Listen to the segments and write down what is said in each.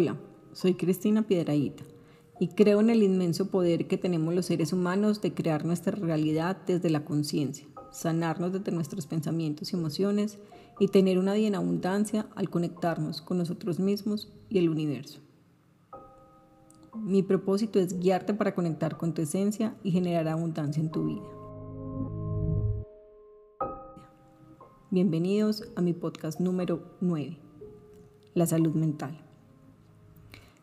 Hola, soy Cristina Piedraíta y creo en el inmenso poder que tenemos los seres humanos de crear nuestra realidad desde la conciencia, sanarnos desde nuestros pensamientos y emociones y tener una vida en abundancia al conectarnos con nosotros mismos y el universo. Mi propósito es guiarte para conectar con tu esencia y generar abundancia en tu vida. Bienvenidos a mi podcast número 9, La salud mental.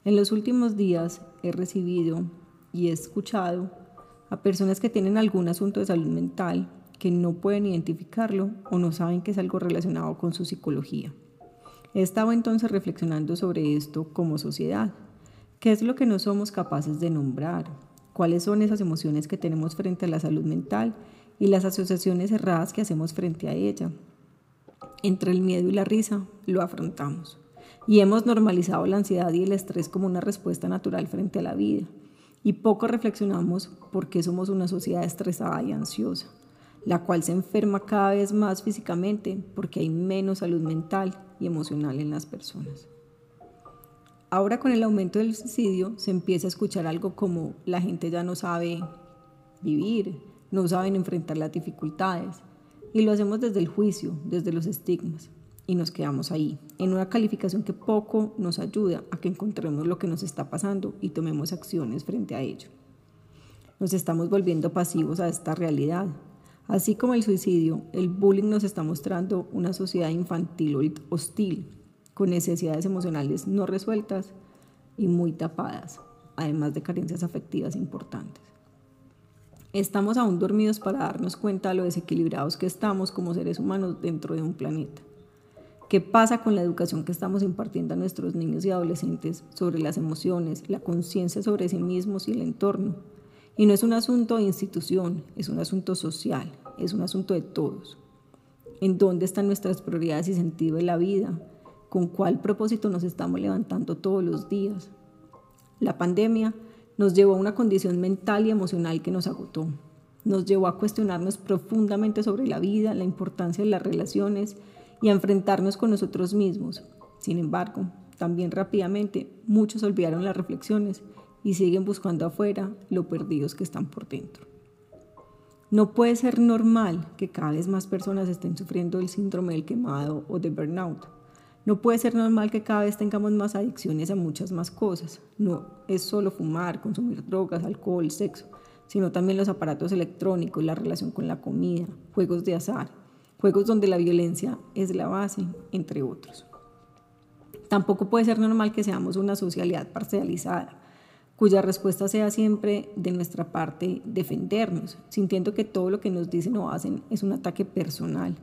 En los últimos días he recibido y he escuchado a personas que tienen algún asunto de salud mental que no pueden identificarlo o no saben que es algo relacionado con su psicología. He estado entonces reflexionando sobre esto como sociedad. ¿Qué es lo que no somos capaces de nombrar? ¿Cuáles son esas emociones que tenemos frente a la salud mental y las asociaciones erradas que hacemos frente a ella? Entre el miedo y la risa lo afrontamos y hemos normalizado la ansiedad y el estrés como una respuesta natural frente a la vida. Y poco reflexionamos por qué somos una sociedad estresada y ansiosa, la cual se enferma cada vez más físicamente porque hay menos salud mental y emocional en las personas. Ahora con el aumento del suicidio se empieza a escuchar algo como la gente ya no sabe vivir, no saben enfrentar las dificultades y lo hacemos desde el juicio, desde los estigmas y nos quedamos ahí, en una calificación que poco nos ayuda a que encontremos lo que nos está pasando y tomemos acciones frente a ello. Nos estamos volviendo pasivos a esta realidad. Así como el suicidio, el bullying nos está mostrando una sociedad infantil hostil, con necesidades emocionales no resueltas y muy tapadas, además de carencias afectivas importantes. Estamos aún dormidos para darnos cuenta de lo desequilibrados que estamos como seres humanos dentro de un planeta. ¿Qué pasa con la educación que estamos impartiendo a nuestros niños y adolescentes sobre las emociones, la conciencia sobre sí mismos y el entorno? Y no es un asunto de institución, es un asunto social, es un asunto de todos. ¿En dónde están nuestras prioridades y sentido de la vida? ¿Con cuál propósito nos estamos levantando todos los días? La pandemia nos llevó a una condición mental y emocional que nos agotó. Nos llevó a cuestionarnos profundamente sobre la vida, la importancia de las relaciones y a enfrentarnos con nosotros mismos. Sin embargo, también rápidamente muchos olvidaron las reflexiones y siguen buscando afuera lo perdidos que están por dentro. No puede ser normal que cada vez más personas estén sufriendo el síndrome del quemado o de burnout. No puede ser normal que cada vez tengamos más adicciones a muchas más cosas. No es solo fumar, consumir drogas, alcohol, sexo, sino también los aparatos electrónicos, la relación con la comida, juegos de azar, juegos donde la violencia es la base, entre otros. Tampoco puede ser normal que seamos una socialidad parcializada, cuya respuesta sea siempre de nuestra parte defendernos, sintiendo que todo lo que nos dicen o hacen es un ataque personal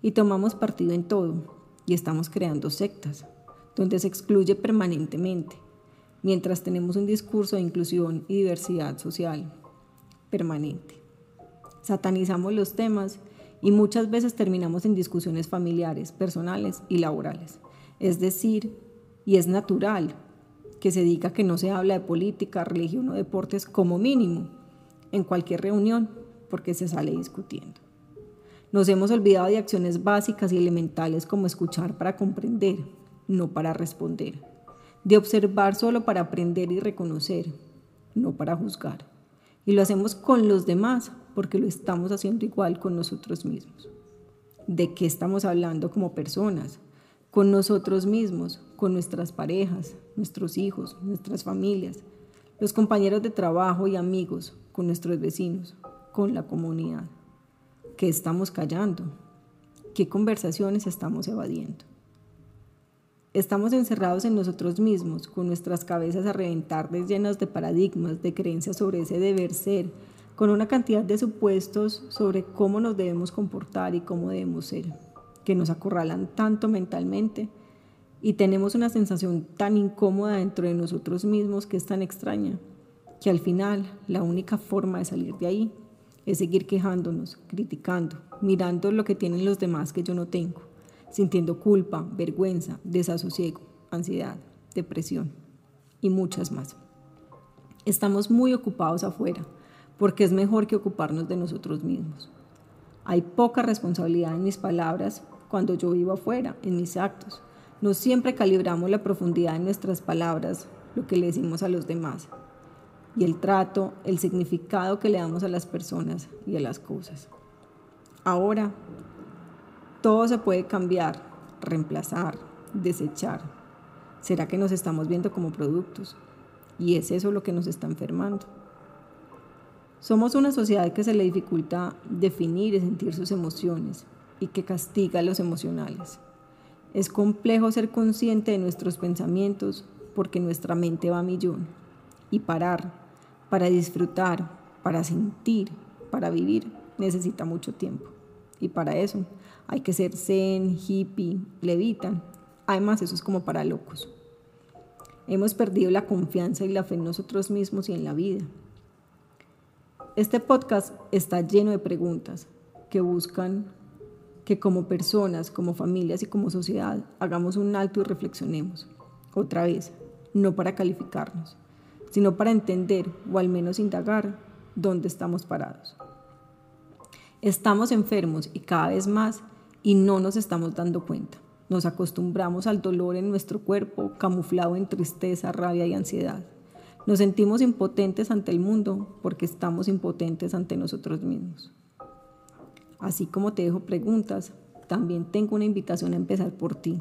y tomamos partido en todo y estamos creando sectas, donde se excluye permanentemente, mientras tenemos un discurso de inclusión y diversidad social permanente. Satanizamos los temas y muchas veces terminamos en discusiones familiares, personales y laborales. Es decir, y es natural que se diga que no se habla de política, religión o deportes como mínimo en cualquier reunión porque se sale discutiendo. Nos hemos olvidado de acciones básicas y elementales como escuchar para comprender, no para responder, de observar solo para aprender y reconocer, no para juzgar. Y lo hacemos con los demás porque lo estamos haciendo igual con nosotros mismos. ¿De qué estamos hablando como personas? Con nosotros mismos, con nuestras parejas, nuestros hijos, nuestras familias, los compañeros de trabajo y amigos, con nuestros vecinos, con la comunidad. ¿Qué estamos callando? ¿Qué conversaciones estamos evadiendo? Estamos encerrados en nosotros mismos, con nuestras cabezas a reventar llenas de paradigmas, de creencias sobre ese deber ser, con una cantidad de supuestos sobre cómo nos debemos comportar y cómo debemos ser, que nos acorralan tanto mentalmente y tenemos una sensación tan incómoda dentro de nosotros mismos que es tan extraña, que al final la única forma de salir de ahí es seguir quejándonos, criticando, mirando lo que tienen los demás que yo no tengo, sintiendo culpa, vergüenza, desasosiego, ansiedad, depresión y muchas más. Estamos muy ocupados afuera porque es mejor que ocuparnos de nosotros mismos. Hay poca responsabilidad en mis palabras cuando yo vivo afuera, en mis actos. No siempre calibramos la profundidad de nuestras palabras, lo que le decimos a los demás, y el trato, el significado que le damos a las personas y a las cosas. Ahora, todo se puede cambiar, reemplazar, desechar. ¿Será que nos estamos viendo como productos? Y es eso lo que nos está enfermando. Somos una sociedad que se le dificulta definir y sentir sus emociones y que castiga los emocionales. Es complejo ser consciente de nuestros pensamientos porque nuestra mente va a millón. Y parar, para disfrutar, para sentir, para vivir, necesita mucho tiempo. Y para eso hay que ser zen, hippie, levita. Además, eso es como para locos. Hemos perdido la confianza y la fe en nosotros mismos y en la vida. Este podcast está lleno de preguntas que buscan que como personas, como familias y como sociedad hagamos un alto y reflexionemos. Otra vez, no para calificarnos, sino para entender o al menos indagar dónde estamos parados. Estamos enfermos y cada vez más y no nos estamos dando cuenta. Nos acostumbramos al dolor en nuestro cuerpo camuflado en tristeza, rabia y ansiedad. Nos sentimos impotentes ante el mundo porque estamos impotentes ante nosotros mismos. Así como te dejo preguntas, también tengo una invitación a empezar por ti,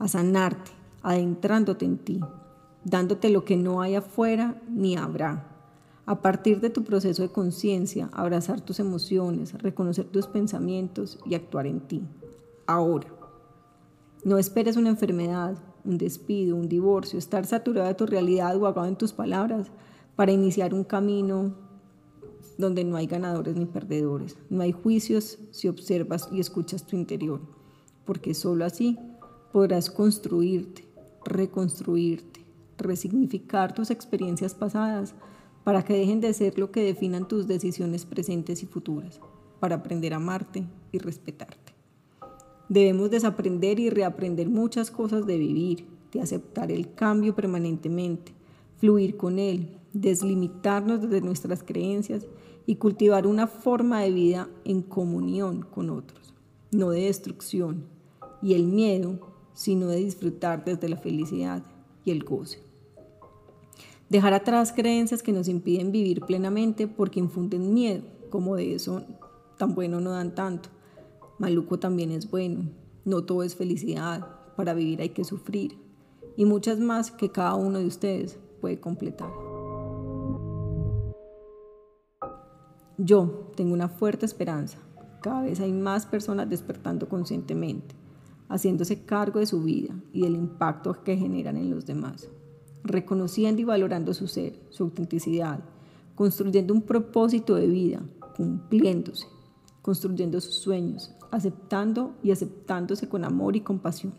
a sanarte, adentrándote en ti, dándote lo que no hay afuera ni habrá. A partir de tu proceso de conciencia, abrazar tus emociones, reconocer tus pensamientos y actuar en ti. Ahora. No esperes una enfermedad, un despido, un divorcio, estar saturado de tu realidad o ahogado en tus palabras para iniciar un camino donde no hay ganadores ni perdedores. No hay juicios si observas y escuchas tu interior, porque solo así podrás construirte, reconstruirte, resignificar tus experiencias pasadas para que dejen de ser lo que definan tus decisiones presentes y futuras, para aprender a amarte y respetarte. Debemos desaprender y reaprender muchas cosas de vivir, de aceptar el cambio permanentemente, fluir con él, deslimitarnos desde nuestras creencias y cultivar una forma de vida en comunión con otros, no de destrucción y el miedo, sino de disfrutar desde la felicidad y el goce. Dejar atrás creencias que nos impiden vivir plenamente porque infunden miedo, como de eso tan bueno no dan tanto. Maluco también es bueno, no todo es felicidad, para vivir hay que sufrir. Y muchas más que cada uno de ustedes puede completar. Yo tengo una fuerte esperanza. Cada vez hay más personas despertando conscientemente, haciéndose cargo de su vida y del impacto que generan en los demás, reconociendo y valorando su ser, su autenticidad, construyendo un propósito de vida, cumpliéndose, construyendo sus sueños, aceptando y aceptándose con amor y compasión.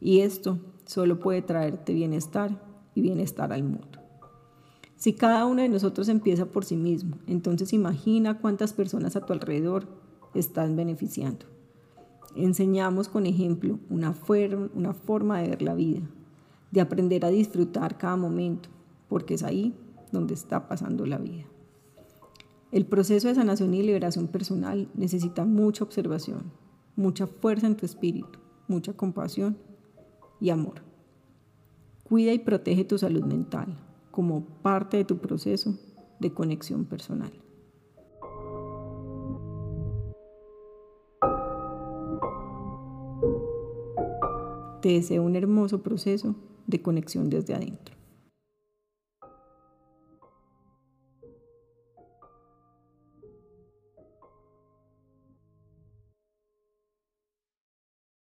Y esto solo puede traerte bienestar y bienestar al mundo. Si cada uno de nosotros empieza por sí mismo, entonces imagina cuántas personas a tu alrededor están beneficiando. Enseñamos con ejemplo una, una forma de ver la vida, de aprender a disfrutar cada momento, porque es ahí donde está pasando la vida. El proceso de sanación y liberación personal necesita mucha observación, mucha fuerza en tu espíritu, mucha compasión y amor. Cuida y protege tu salud mental, como parte de tu proceso de conexión personal. Te deseo un hermoso proceso de conexión desde adentro.